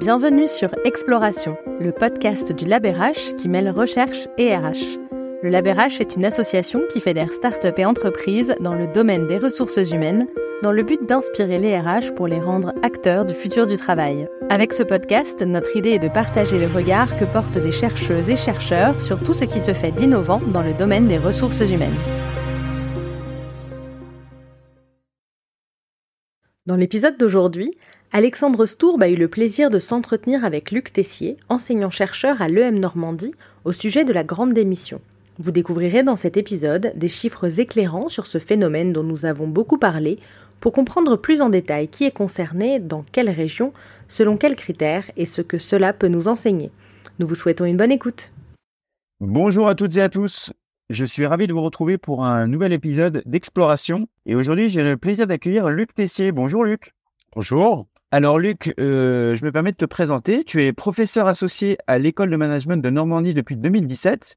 Bienvenue sur Exploration, le podcast du LabRH qui mêle recherche et RH. Le LabRH est une association qui fédère start-up et entreprises dans le domaine des ressources humaines dans le but d'inspirer les RH pour les rendre acteurs du futur du travail. Avec ce podcast, notre idée est de partager les regards que portent des chercheuses et chercheurs sur tout ce qui se fait d'innovant dans le domaine des ressources humaines. Dans l'épisode d'aujourd'hui, Alexandre Stourbe a eu le plaisir de s'entretenir avec Luc Tessier, enseignant-chercheur à l'EM Normandie, au sujet de la grande démission. Vous découvrirez dans cet épisode des chiffres éclairants sur ce phénomène dont nous avons beaucoup parlé pour comprendre plus en détail qui est concerné, dans quelle région, selon quels critères et ce que cela peut nous enseigner. Nous vous souhaitons une bonne écoute. Bonjour à toutes et à tous. Je suis ravi de vous retrouver pour un nouvel épisode d'Exploration. Et aujourd'hui, j'ai le plaisir d'accueillir Luc Tessier. Bonjour Luc. Bonjour. Alors Luc, euh, je me permets de te présenter. Tu es professeur associé à l'école de management de Normandie depuis 2017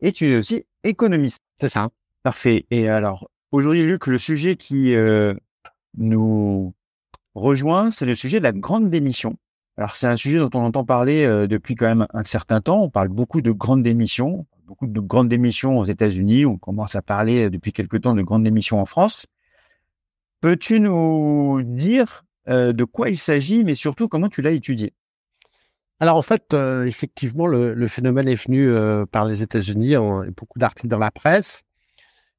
et tu es aussi économiste. C'est ça. Parfait. Et alors aujourd'hui Luc, le sujet qui euh, nous rejoint, c'est le sujet de la grande démission. Alors c'est un sujet dont on entend parler euh, depuis quand même un certain temps. On parle beaucoup de grandes démissions, beaucoup de grandes démissions aux États-Unis. On commence à parler depuis quelque temps de grandes démissions en France. Peux-tu nous dire euh, de quoi il s'agit, mais surtout comment tu l'as étudié? Alors en fait, euh, effectivement, le, phénomène est venu euh, par les États-Unis, beaucoup d'articles dans la presse.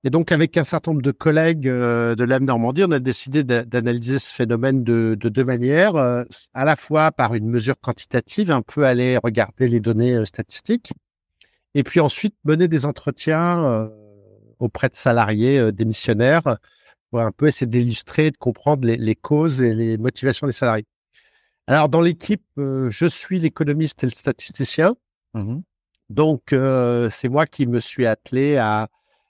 Et donc, avec un certain nombre de collègues de l'AM Normandie, on a décidé d'analyser ce phénomène de, deux manières. à la fois par une mesure quantitative, un peu aller regarder les données statistiques, et puis ensuite mener des entretiens auprès de salariés démissionnaires un peu essayer d'illustrer, de comprendre les, causes et les motivations des salariés. Alors, dans l'équipe, euh, je suis l'économiste et le statisticien. Mmh Donc, euh, c'est moi qui me suis attelé à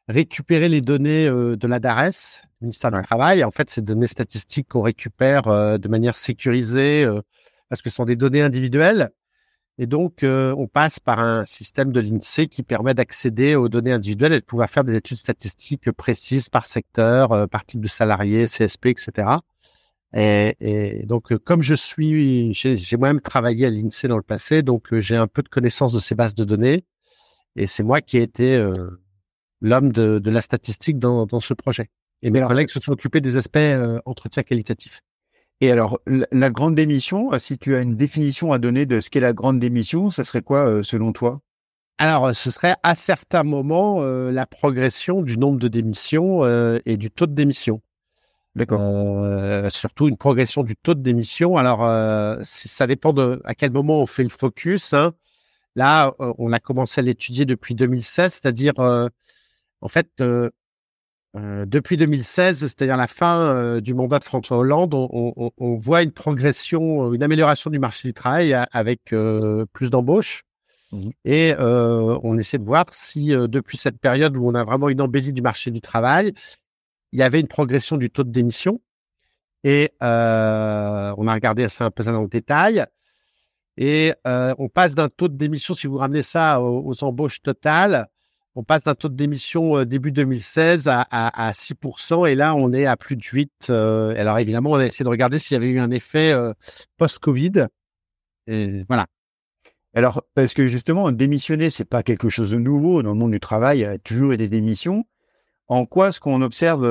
récupérer les données euh, de la DARES, ministère du Travail. En fait, ces données statistiques qu'on récupère de manière sécurisée parce que ce sont des données individuelles et donc, euh, on passe par un système de l'INSEE qui permet d'accéder aux données individuelles et de pouvoir faire des études statistiques précises par secteur, euh, par type de salarié, CSP, etc. Et, donc, euh, comme je suis, j'ai moi-même travaillé à l'INSEE dans le passé, donc j'ai un peu de connaissance de ces bases de données. Et c'est moi qui ai été l'homme de, la statistique dans, dans, ce projet. Et mes collègues se sont occupés des aspects entretien qualitatif. Et alors, la grande démission, euh, si tu as une définition à donner de ce qu'est la grande démission, ça serait quoi euh, selon toi? Alors, ce serait à certains moments euh, la progression du nombre de démissions et du taux de démission. D'accord. surtout une progression du taux de démission. Alors, ça dépend de à quel moment on fait le focus. Hein. Là, on a commencé à l'étudier depuis 2016, c'est-à-dire, en fait, euh, depuis 2016, c'est-à-dire la fin euh, du mandat de François Hollande, on, voit une progression, une amélioration du marché du travail avec euh, plus d'embauches. Mmh Et on essaie de voir si depuis cette période où on a vraiment une embellie du marché du travail, il y avait une progression du taux de démission. Et on a regardé ça un peu dans le détail. Et on passe d'un taux de démission, si vous ramenez ça aux embauches totales, on passe d'un taux de démission euh, début 2016 à, 6%, et là, on est à plus de 8. Euh, alors, évidemment, on a essayé de regarder s'il y avait eu un effet euh, post-Covid. Voilà. Alors, parce que justement, démissionner, c'est pas quelque chose de nouveau. Dans le monde du travail, il y a toujours eu des démissions. En quoi ce qu'on observe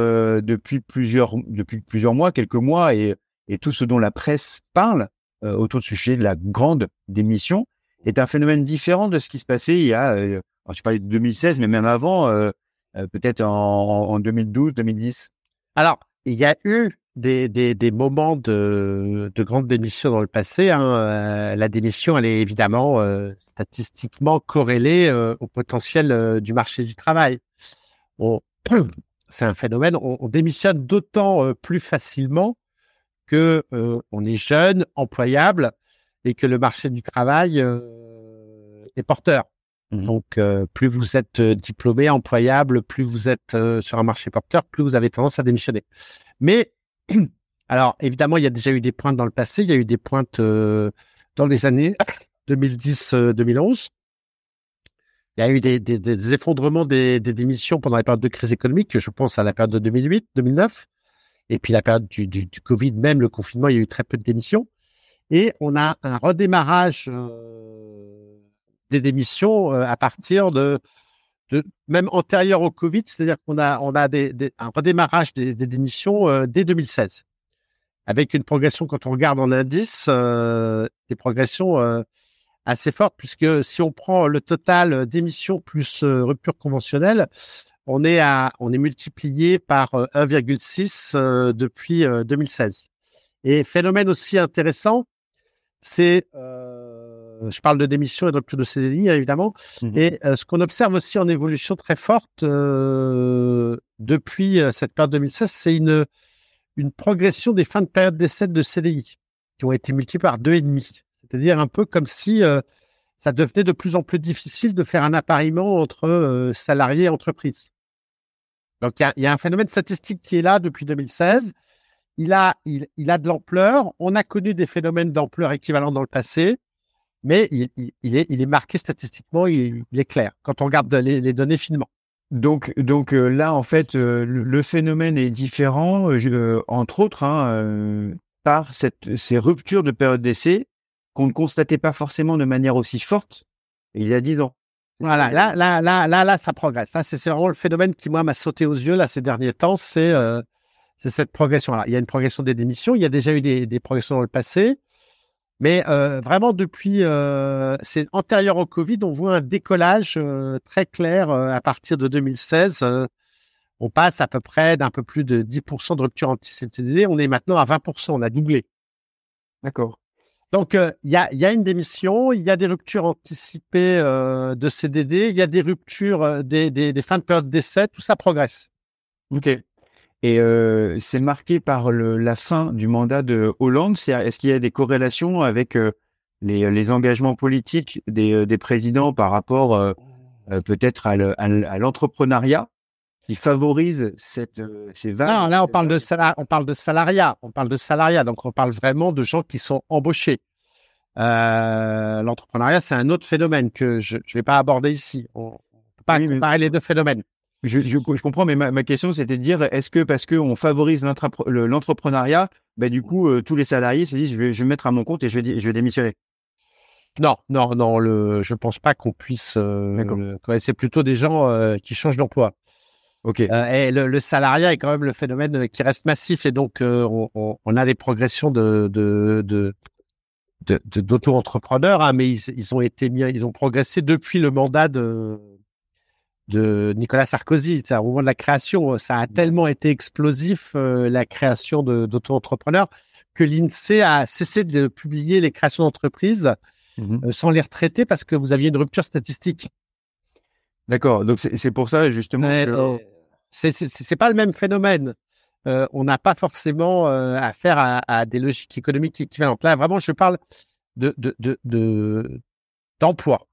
depuis, plusieurs, depuis plusieurs mois, quelques mois, et, tout ce dont la presse parle autour ce sujet de la grande démission, est un phénomène différent de ce qui se passait il y a alors, je parlais de 2016, mais même avant, euh, euh, peut-être en, 2012, 2010. Alors, il y a eu des, des, moments de, de grande démission dans le passé. Hein. Euh, la démission, elle est évidemment statistiquement corrélée au potentiel du marché du travail. c'est un phénomène, on, démissionne d'autant plus facilement que on est jeune, employable, et que le marché du travail est porteur. Mmh Donc, euh, plus vous êtes euh, diplômé, employable, plus vous êtes euh, sur un marché porteur, plus vous avez tendance à démissionner. Mais, alors, évidemment, il y a déjà eu des pointes dans le passé. Il y a eu des pointes dans les années 2010-2011. Il y a eu des, effondrements des, démissions pendant la période de crise économique, je pense à la période de 2008-2009. Et puis la période du, du, Covid, même le confinement, il y a eu très peu de démissions. Et on a un redémarrage des démissions à partir de, même antérieur au Covid, c'est-à-dire qu'on a, on a un redémarrage des, démissions dès 2016 avec une progression, quand on regarde en indice, euh, des progressions euh, assez fortes, puisque si on prend le total d'émissions plus euh, rupture conventionnelle, on est multiplié par 1,6 depuis 2016. Et phénomène aussi intéressant, c'est, je parle de démission et de rupture de CDI évidemment, mmh et ce qu'on observe aussi en évolution très forte depuis cette période 2016, c'est une une progression des fins de période d'essai de CDI qui ont été multipliées par deux et demi. C'est-à-dire un peu comme si euh, ça devenait de plus en plus difficile de faire un appariement entre euh, salariés et entreprises. Donc il y, a, un phénomène statistique qui est là depuis 2016. Il a, il, a de l'ampleur. On a connu des phénomènes d'ampleur équivalents dans le passé, mais il, est, il est marqué statistiquement, il, est clair quand on regarde les données finement. Donc, donc euh, là, en fait, euh, le phénomène est différent, euh, entre autres, hein, par cette, ces ruptures de période d'essai qu'on ne constatait pas forcément de manière aussi forte il y a dix ans. Voilà, là, là, là, là, là, ça progresse. c'est vraiment le phénomène qui, moi, m'a sauté aux yeux là ces derniers temps, c'est cette progression. là il y a une progression des démissions, il y a déjà eu des, des progressions dans le passé, mais euh, vraiment, depuis, euh, c'est antérieur au Covid, on voit un décollage euh, très clair à partir de 2016. on passe à peu près d'un peu plus de 10% de rupture anti-CDD. On est maintenant à 20%, on a doublé. D'accord. Donc, il y, a, y, a, une démission, il y a des ruptures anticipées de CDD, il y a des ruptures, des, des, des fins de période d'essai, tout ça progresse. OK. Et euh, c'est marqué par le, la fin du mandat de Hollande. Est-ce qu'il y a des corrélations avec euh, les, les, engagements politiques des, euh, des, présidents par rapport peut-être à l'entrepreneuriat qui favorise cette, ces vagues? Non, là on parle de on parle de salariat, on parle de salariat, donc on parle vraiment de gens qui sont embauchés. L'entrepreneuriat, c'est un autre phénomène que je ne vais pas aborder ici. On ne peut pas comparer les deux phénomènes. Je, je, comprends, mais ma, question, c'était de dire, est-ce que parce qu'on favorise l'entrepreneuriat, bah, du coup, euh, tous les salariés se disent, je vais, je vais mettre à mon compte et je vais, je vais démissionner? Non, non, non, le, je pense pas qu'on puisse. Euh, c'est plutôt des gens euh, qui changent d'emploi. Ok. et le, salariat est quand même le phénomène qui reste massif et donc on, on, a des progressions de, de, de d'auto-entrepreneurs, hein, mais ils, ils, ont été mis, ils ont progressé depuis le mandat de, de Nicolas Sarkozy. Au moment de la création, ça a tellement été explosif, euh, la création d'auto-entrepreneurs, que l'INSEE a cessé de publier les créations d'entreprises mmh euh, sans les retraiter parce que vous aviez une rupture statistique. D'accord. Donc c'est pour ça justement. Euh, c'est pas le même phénomène. on n'a pas forcément affaire à, à, des logiques économiques équivalentes. Là, vraiment, je parle de d'emploi.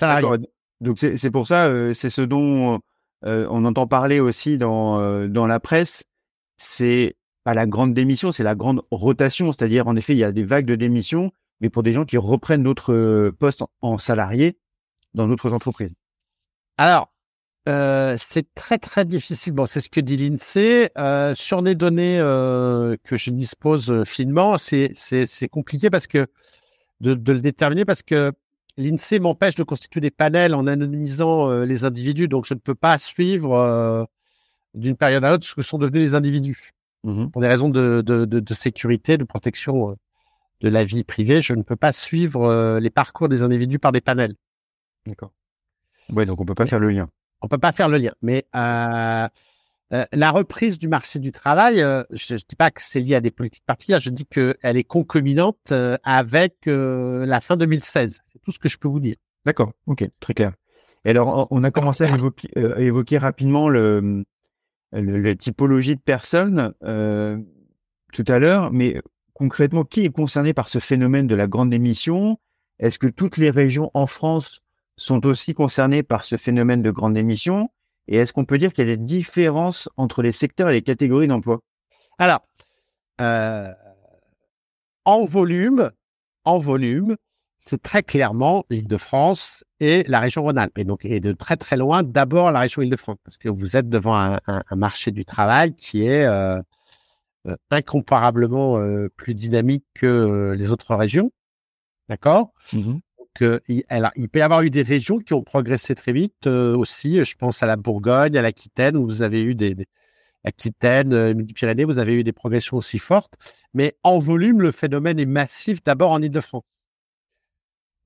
De, donc c'est pour ça, c'est ce dont on entend parler aussi dans, dans la presse. C'est pas la grande démission, c'est la grande rotation. C'est-à-dire, en effet, il y a des vagues de démission, mais pour des gens qui reprennent d'autres postes en, salarié dans d'autres entreprises. Alors, c'est très très difficile. Bon, c'est ce que dit l'INSEE. sur les données que je dispose finement, c'est compliqué parce que de, de, le déterminer parce que l'INSEE m'empêche de constituer des panels en anonymisant euh, les individus, donc je ne peux pas suivre euh, d'une période à l'autre ce que sont devenus les individus. Mmh Pour des raisons de, de, de, sécurité, de protection euh, de la vie privée, je ne peux pas suivre les parcours des individus par des panels. D'accord. Ouais, donc on peut pas faire le lien. On peut pas faire le lien, mais euh, la reprise du marché du travail, euh, je ne dis pas que c'est lié à des politiques particulières, je dis qu'elle est concomitante euh, avec la fin 2016. C'est tout ce que je peux vous dire. D'accord, ok, très clair. Alors, on a commencé à évoquer, rapidement le, le, typologie de personnes tout à l'heure, mais concrètement, qui est concerné par ce phénomène de la grande émission? Est-ce que toutes les régions en France sont aussi concernées par ce phénomène de grande émission? Et est-ce qu'on peut dire qu'il y a des différences entre les secteurs et les catégories d'emploi? Alors, euh, en volume, en volume, c'est très clairement l'Île-de-France et la région Rhône-Alpes. Et donc, et de très très loin, d'abord la région Île-de-France, parce que vous êtes devant un, marché du travail qui est euh, incomparablement plus dynamique que les autres régions. D'accord? Mmh il, il, peut y avoir eu des régions qui ont progressé très vite aussi. Je pense à la Bourgogne, à l'Aquitaine, où vous avez eu des, des Aquitaine, Midi-Pyrénées, vous avez eu des progressions aussi fortes. Mais en volume, le phénomène est massif d'abord en Ile-de-France.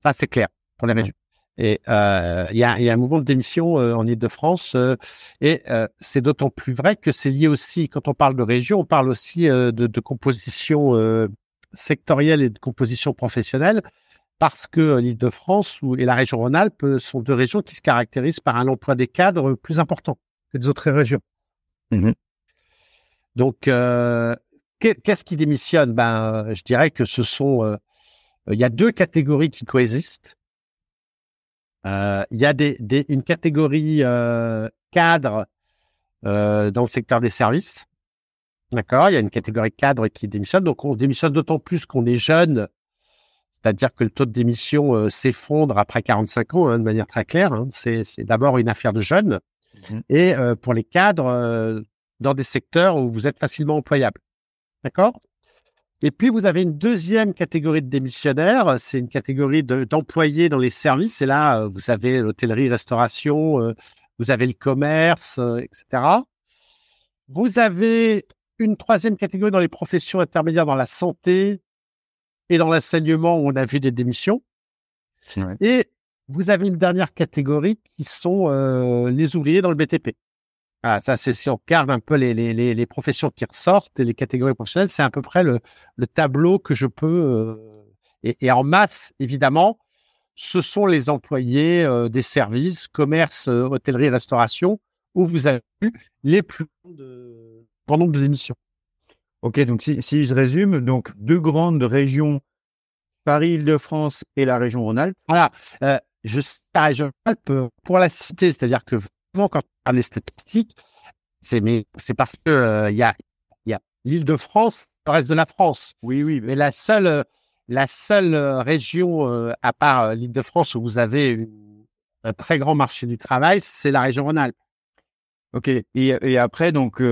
Ça, c'est clair pour les régions. Et euh, il y, a, y, a, un mouvement de démission euh, en Ile-de-France euh, et c'est d'autant plus vrai que c'est lié aussi, quand on parle de région, on parle aussi de, de, composition sectorielle et de composition professionnelle parce que l'Île-de-France et la région Rhône-Alpes sont deux régions qui se caractérisent par un emploi des cadres plus important que les autres régions. Mmh Donc, qu'est-ce qui démissionne? Ben, je dirais que ce sont, il y a deux catégories qui coexistent. Euh, il y a des, des, une catégorie euh, cadre euh, dans le secteur des services. D'accord? Il y a une catégorie cadre qui démissionne. Donc, on démissionne d'autant plus qu'on est jeune. C'est-à-dire que le taux de démission euh, s'effondre après 45 ans, hein, de manière très claire. Hein. C'est d'abord une affaire de jeunes. Mmh Et euh, pour les cadres, euh, dans des secteurs où vous êtes facilement employable. D'accord? Et puis, vous avez une deuxième catégorie de démissionnaires. C'est une catégorie d'employés dans les services. Et là, vous avez l'hôtellerie, restauration, vous avez le commerce, etc. Vous avez une troisième catégorie dans les professions intermédiaires dans la santé et dans l'enseignement on a vu des démissions. Et vous avez une dernière catégorie qui sont les ouvriers dans le BTP. Ah, ça, c'est si on regarde un peu les, les, les, professions qui ressortent et les catégories professionnelles, c'est à peu près le, le tableau que je peux. Euh, et, et, en masse, évidemment, ce sont les employés euh, des services, commerce, euh, hôtellerie, restauration, où vous avez eu les plus de, grand nombre d'émissions. Ok, donc si, si, je résume, donc deux grandes régions, Paris, Île-de-France et la région Rhône-Alpes. Voilà, je, la région Rhône-Alpes pour la cité, c'est-à-dire que quand on regarde les statistiques, c'est mais c'est parce que il euh, y a il y a l'Île-de-France, le reste de la France. Oui, oui. Mais la seule la seule euh, région euh, à part l'Île-de-France où vous avez un très grand marché du travail, c'est la région Rhône-Alpes. Ok. Et, et après donc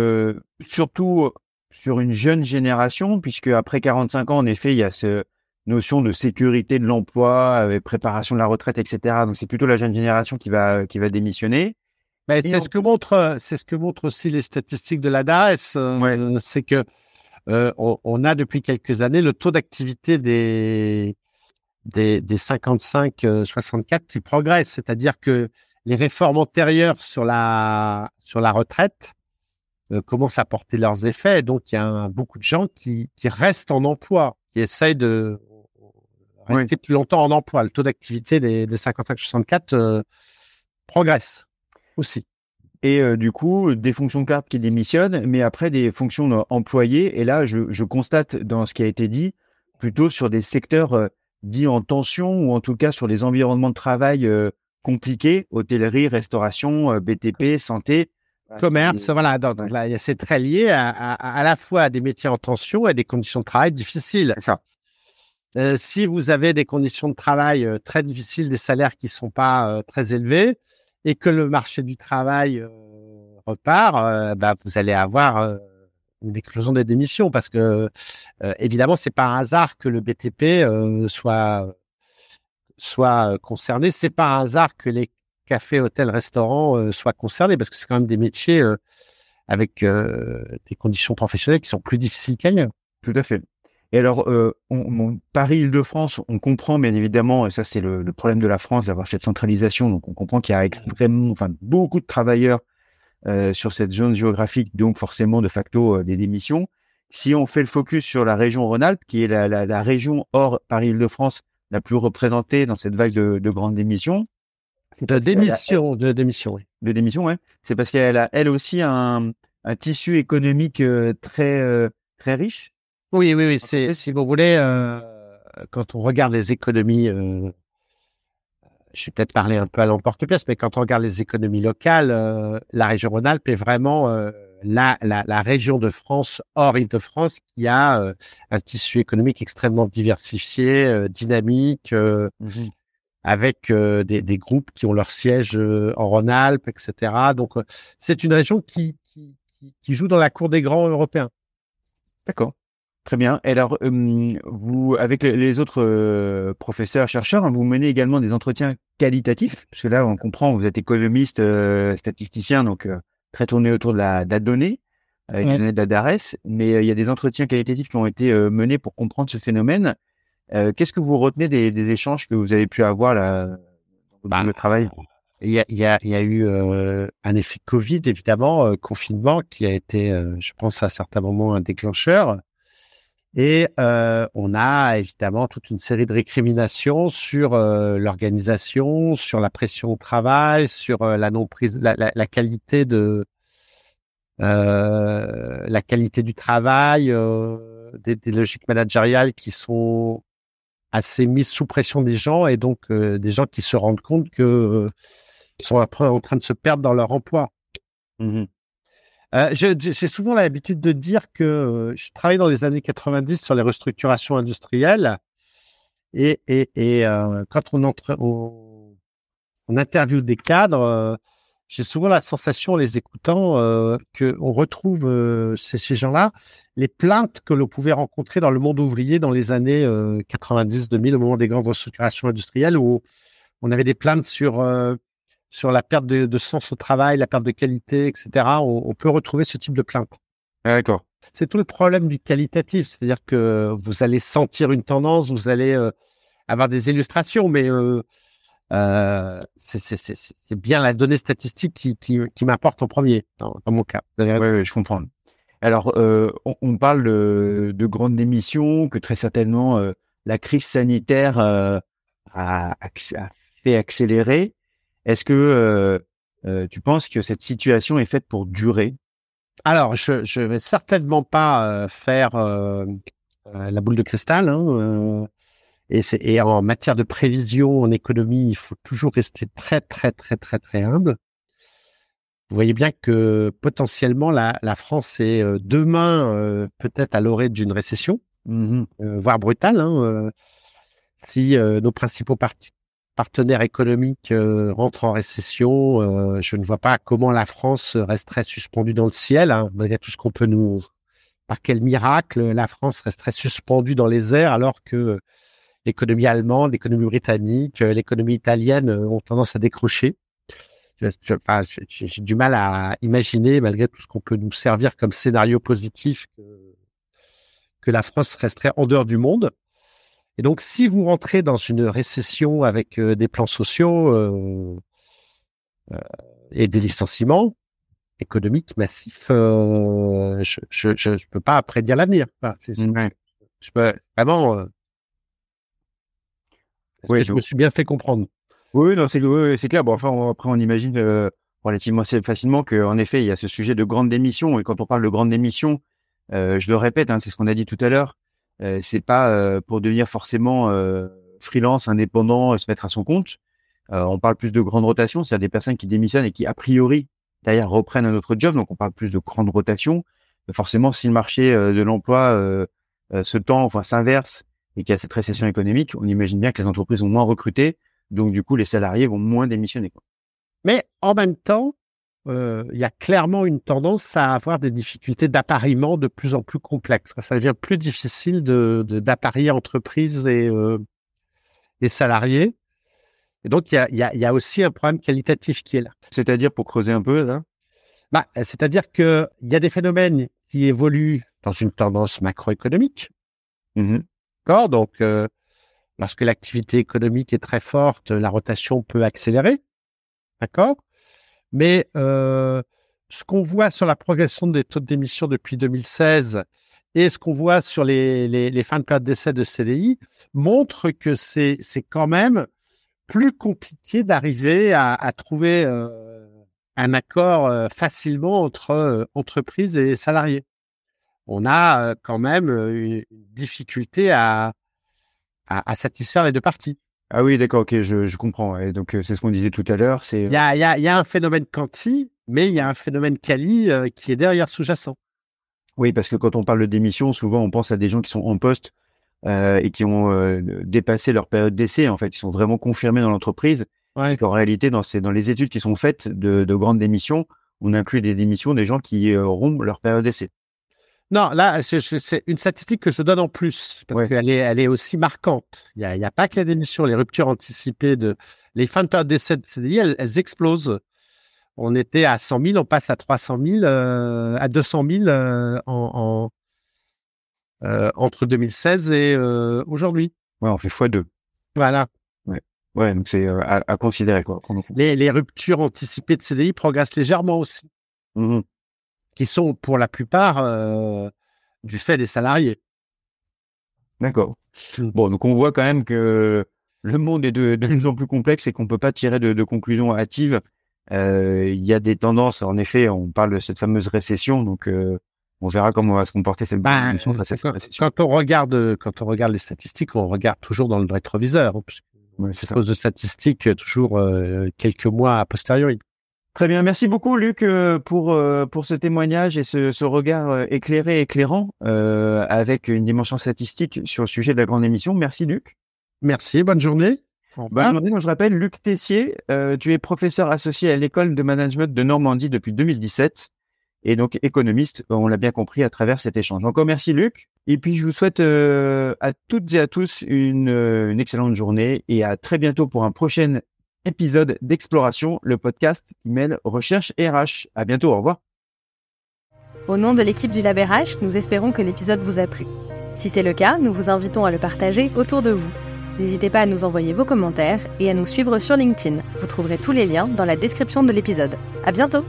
surtout sur une jeune génération, puisque après 45 ans, en effet, il y a cette notion de sécurité de l'emploi, préparation de la retraite, etc. Donc c'est plutôt la jeune génération qui va qui va démissionner c'est ce que montre, euh, c'est ce que montrent aussi les statistiques de la DAS. Euh, c'est que euh, on, a depuis quelques années le taux d'activité des des, des 55-64 qui progresse, c'est-à-dire que les réformes antérieures sur la sur la retraite commencent à porter leurs effets. Donc il y a beaucoup de gens qui, qui restent en emploi, qui essayent de rester plus longtemps en emploi. Le taux d'activité des, des 55-64 progresse aussi. Et euh, du coup, des fonctions de carte qui démissionnent, mais après des fonctions employées. Et là, je, je, constate dans ce qui a été dit, plutôt sur des secteurs euh, dits en tension ou en tout cas sur des environnements de travail euh, compliqués, hôtellerie, restauration, BTP, santé. Commerce, voilà. Donc, là, c'est très lié à, à, à, la fois à des métiers en tension et à des conditions de travail difficiles. Ça. si vous avez des conditions de travail très difficiles, des salaires qui sont pas très élevés, et que le marché du travail euh, repart, euh, bah, vous allez avoir euh, une explosion des démissions parce que évidemment c'est pas un hasard que le BTP soit soit concerné. C'est pas un hasard que les cafés, hôtels, restaurants soient concernés parce que c'est quand même des métiers avec des conditions professionnelles qui sont plus difficiles qu'ailleurs. Tout à fait. Et alors, euh, Paris-Île-de-France, on comprend bien évidemment, et ça c'est le, problème de la France d'avoir cette centralisation, donc on comprend qu'il y a extrêmement, enfin beaucoup de travailleurs euh, sur cette zone géographique, donc forcément de facto euh, des démissions. Si on fait le focus sur la région Rhône-Alpes, qui est la, région hors Paris-Île-de-France la plus représentée dans cette vague de grandes démissions. De démission, de démission, oui. De démission, ouais. C'est parce qu'elle a elle aussi un, un tissu économique euh, très très riche oui, oui, oui. C'est, si vous voulez, euh, quand on regarde les économies, euh, je vais peut-être parler un peu à l'emporte-pièce, mais quand on regarde les économies locales, euh, la région Rhône-Alpes est vraiment la, la, la, région de France hors Île-de-France qui a un tissu économique extrêmement diversifié, dynamique, mmh avec des, des, groupes qui ont leur siège en Rhône-Alpes, etc. Donc, c'est une région qui, qui, qui joue dans la cour des grands européens. D'accord. Très bien. Et alors, vous, avec les autres professeurs, chercheurs, hein, vous menez également des entretiens qualitatifs, parce que là, on comprend, vous êtes économiste, statisticien, donc très tourné autour de la, donnée, avec ouais. mais il y a des entretiens qualitatifs qui ont été menés pour comprendre ce phénomène. Qu'est-ce que vous retenez des, échanges que vous avez pu avoir là, dans bah, le travail? il y a, il y a, il y a eu un effet Covid, évidemment, confinement, qui a été, je pense, à certains moments un déclencheur. Et euh, on a évidemment toute une série de récriminations sur euh, l'organisation, sur la pression au travail, sur euh, la non prise, la, la, la qualité de euh, la qualité du travail, des, des, logiques managériales qui sont assez mises sous pression des gens et donc des gens qui se rendent compte que sont après en train de se perdre dans leur emploi. Mmh euh, j'ai souvent l'habitude de dire que euh, je travaillais dans les années 90 sur les restructurations industrielles et, et, et euh, quand on, entre, on, on interviewe des cadres, j'ai souvent la sensation, en les écoutant, euh, qu'on retrouve ces, ces gens-là les plaintes que l'on pouvait rencontrer dans le monde ouvrier dans les années 90-2000, au moment des grandes restructurations industrielles, où on avait des plaintes sur sur la perte de, sens au travail, la perte de qualité, etc., on, peut retrouver ce type de plainte. Ah, d'accord. C'est tout le problème du qualitatif, c'est-à-dire que vous allez sentir une tendance, vous allez euh, avoir des illustrations, mais euh, euh, c'est bien la donnée statistique qui, qui, m'apporte en premier, dans, mon cas. Oui, je comprends. Alors, on, parle de, grandes démissions, que très certainement la crise sanitaire a, a, fait accélérer. Est-ce que euh, euh, tu penses que cette situation est faite pour durer? Alors, je ne vais certainement pas euh, faire la boule de cristal. Hein, et, et, en matière de prévision en économie, il faut toujours rester très, très, très, très, très humble. Vous voyez bien que potentiellement la, la France est demain peut-être à l'orée d'une récession, mmh voire brutale. Hein, si nos principaux partis partenaires économiques euh, rentrent en récession, euh, je ne vois pas comment la France resterait suspendue dans le ciel, hein, malgré tout ce qu'on peut nous... Par quel miracle la France resterait suspendue dans les airs alors que l'économie allemande, l'économie britannique, euh, l'économie italienne ont tendance à décrocher. J'ai du mal à imaginer, malgré tout ce qu'on peut nous servir comme scénario positif, que, que la France resterait en dehors du monde. Et donc, si vous rentrez dans une récession avec euh, des plans sociaux euh, euh, et des licenciements économiques massifs, je je, je, peux pas prédire l'avenir. Je peux vraiment. Oui, je, me suis bien fait comprendre. Oui, non, c'est clair. Bon, enfin, après, on imagine relativement facilement qu'en effet, il y a ce sujet de grande démission. Et quand on parle de grande démission, je le répète, hein, c'est ce qu'on a dit tout à l'heure euh, c'est pas euh, pour devenir forcément euh, freelance, indépendant, se mettre à son compte. on parle plus de grande rotation, c'est-à-dire des personnes qui démissionnent et qui a priori derrière reprennent un autre job. Donc on parle plus de grande rotation. forcément, si le marché de l'emploi se tend, enfin s'inverse et qu'il y a cette récession économique, on imagine bien que les entreprises vont moins recruter, donc du coup les salariés vont moins démissionner. Quoi. Mais en même temps, euh, il y a clairement une tendance à avoir des difficultés d'appariement de plus en plus complexes. Ça devient plus difficile de, d'apparier entreprises et, euh, et salariés. Et donc, il y a, y, a, y a, aussi un problème qualitatif qui est là. C'est-à-dire, pour creuser un peu, là bah, C'est-à-dire qu'il y a des phénomènes qui évoluent dans une tendance macroéconomique. Mmh D'accord Donc, euh, lorsque l'activité économique est très forte, la rotation peut accélérer. D'accord mais euh, ce qu'on voit sur la progression des taux d'émission depuis 2016 et ce qu'on voit sur les, fins de période d'essai de CDI montre que c'est quand même plus compliqué d'arriver à, trouver euh, un accord facilement entre entreprises et salariés. On a euh, quand même une difficulté à, à, à satisfaire les deux parties. Ah oui, d'accord, ok, je, je comprends. Et donc, euh, c'est ce qu'on disait tout à l'heure. C'est il y a, y, a, y a un phénomène quanti, mais il y a un phénomène quali euh, qui est derrière sous-jacent. Oui, parce que quand on parle de démission, souvent on pense à des gens qui sont en poste euh, et qui ont euh, dépassé leur période d'essai. En fait, ils sont vraiment confirmés dans l'entreprise. Ouais. En réalité, dans, ces, dans les études qui sont faites de, de grandes démissions, on inclut des démissions des gens qui rompent leur période d'essai. Non, là, c'est une statistique que je donne en plus, parce qu'elle est, elle est aussi marquante. Il n'y a, y a, pas que la démission, les ruptures anticipées de... Les fins de période d'essai de CDI, elles, elles, explosent. On était à 100 000, on passe à 300 000, euh, à 200 000 euh, en, en euh, entre 2016 et aujourd'hui. Ouais, on fait x2. Voilà. Ouais, ouais donc c'est à, à, considérer. Quoi. Les, les, ruptures anticipées de CDI progressent légèrement aussi. Mmh qui sont pour la plupart euh, du fait des salariés. D'accord. Mmh. Bon, donc on voit quand même que le monde est de, de plus en plus complexe et qu'on peut pas tirer de, de conclusions hâtives. Euh, il y a des tendances, en effet, on parle de cette fameuse récession, donc euh, on verra comment va se comporter cette, ben, cette quand, récession. Quand on regarde, quand on regarde les statistiques, on regarde toujours dans le rétroviseur, hein, puisque ouais, c'est de statistiques toujours quelques mois a posteriori. Très bien, merci beaucoup Luc pour pour ce témoignage et ce, ce regard éclairé, éclairant euh, avec une dimension statistique sur le sujet de la grande émission. Merci Luc. Merci, bonne journée. Bonne journée. Moi, je rappelle Luc Tessier, euh, tu es professeur associé à l'école de management de Normandie depuis 2017 et donc économiste. On l'a bien compris à travers cet échange. Encore merci Luc. Et puis je vous souhaite euh, à toutes et à tous une, une excellente journée et à très bientôt pour un prochain épisode d'Exploration, le podcast qui mêle recherche et RH. À bientôt, au revoir. Au nom de l'équipe du Lab RH, nous espérons que l'épisode vous a plu. Si c'est le cas, nous vous invitons à le partager autour de vous. N'hésitez pas à nous envoyer vos commentaires et à nous suivre sur LinkedIn. Vous trouverez tous les liens dans la description de l'épisode. À bientôt!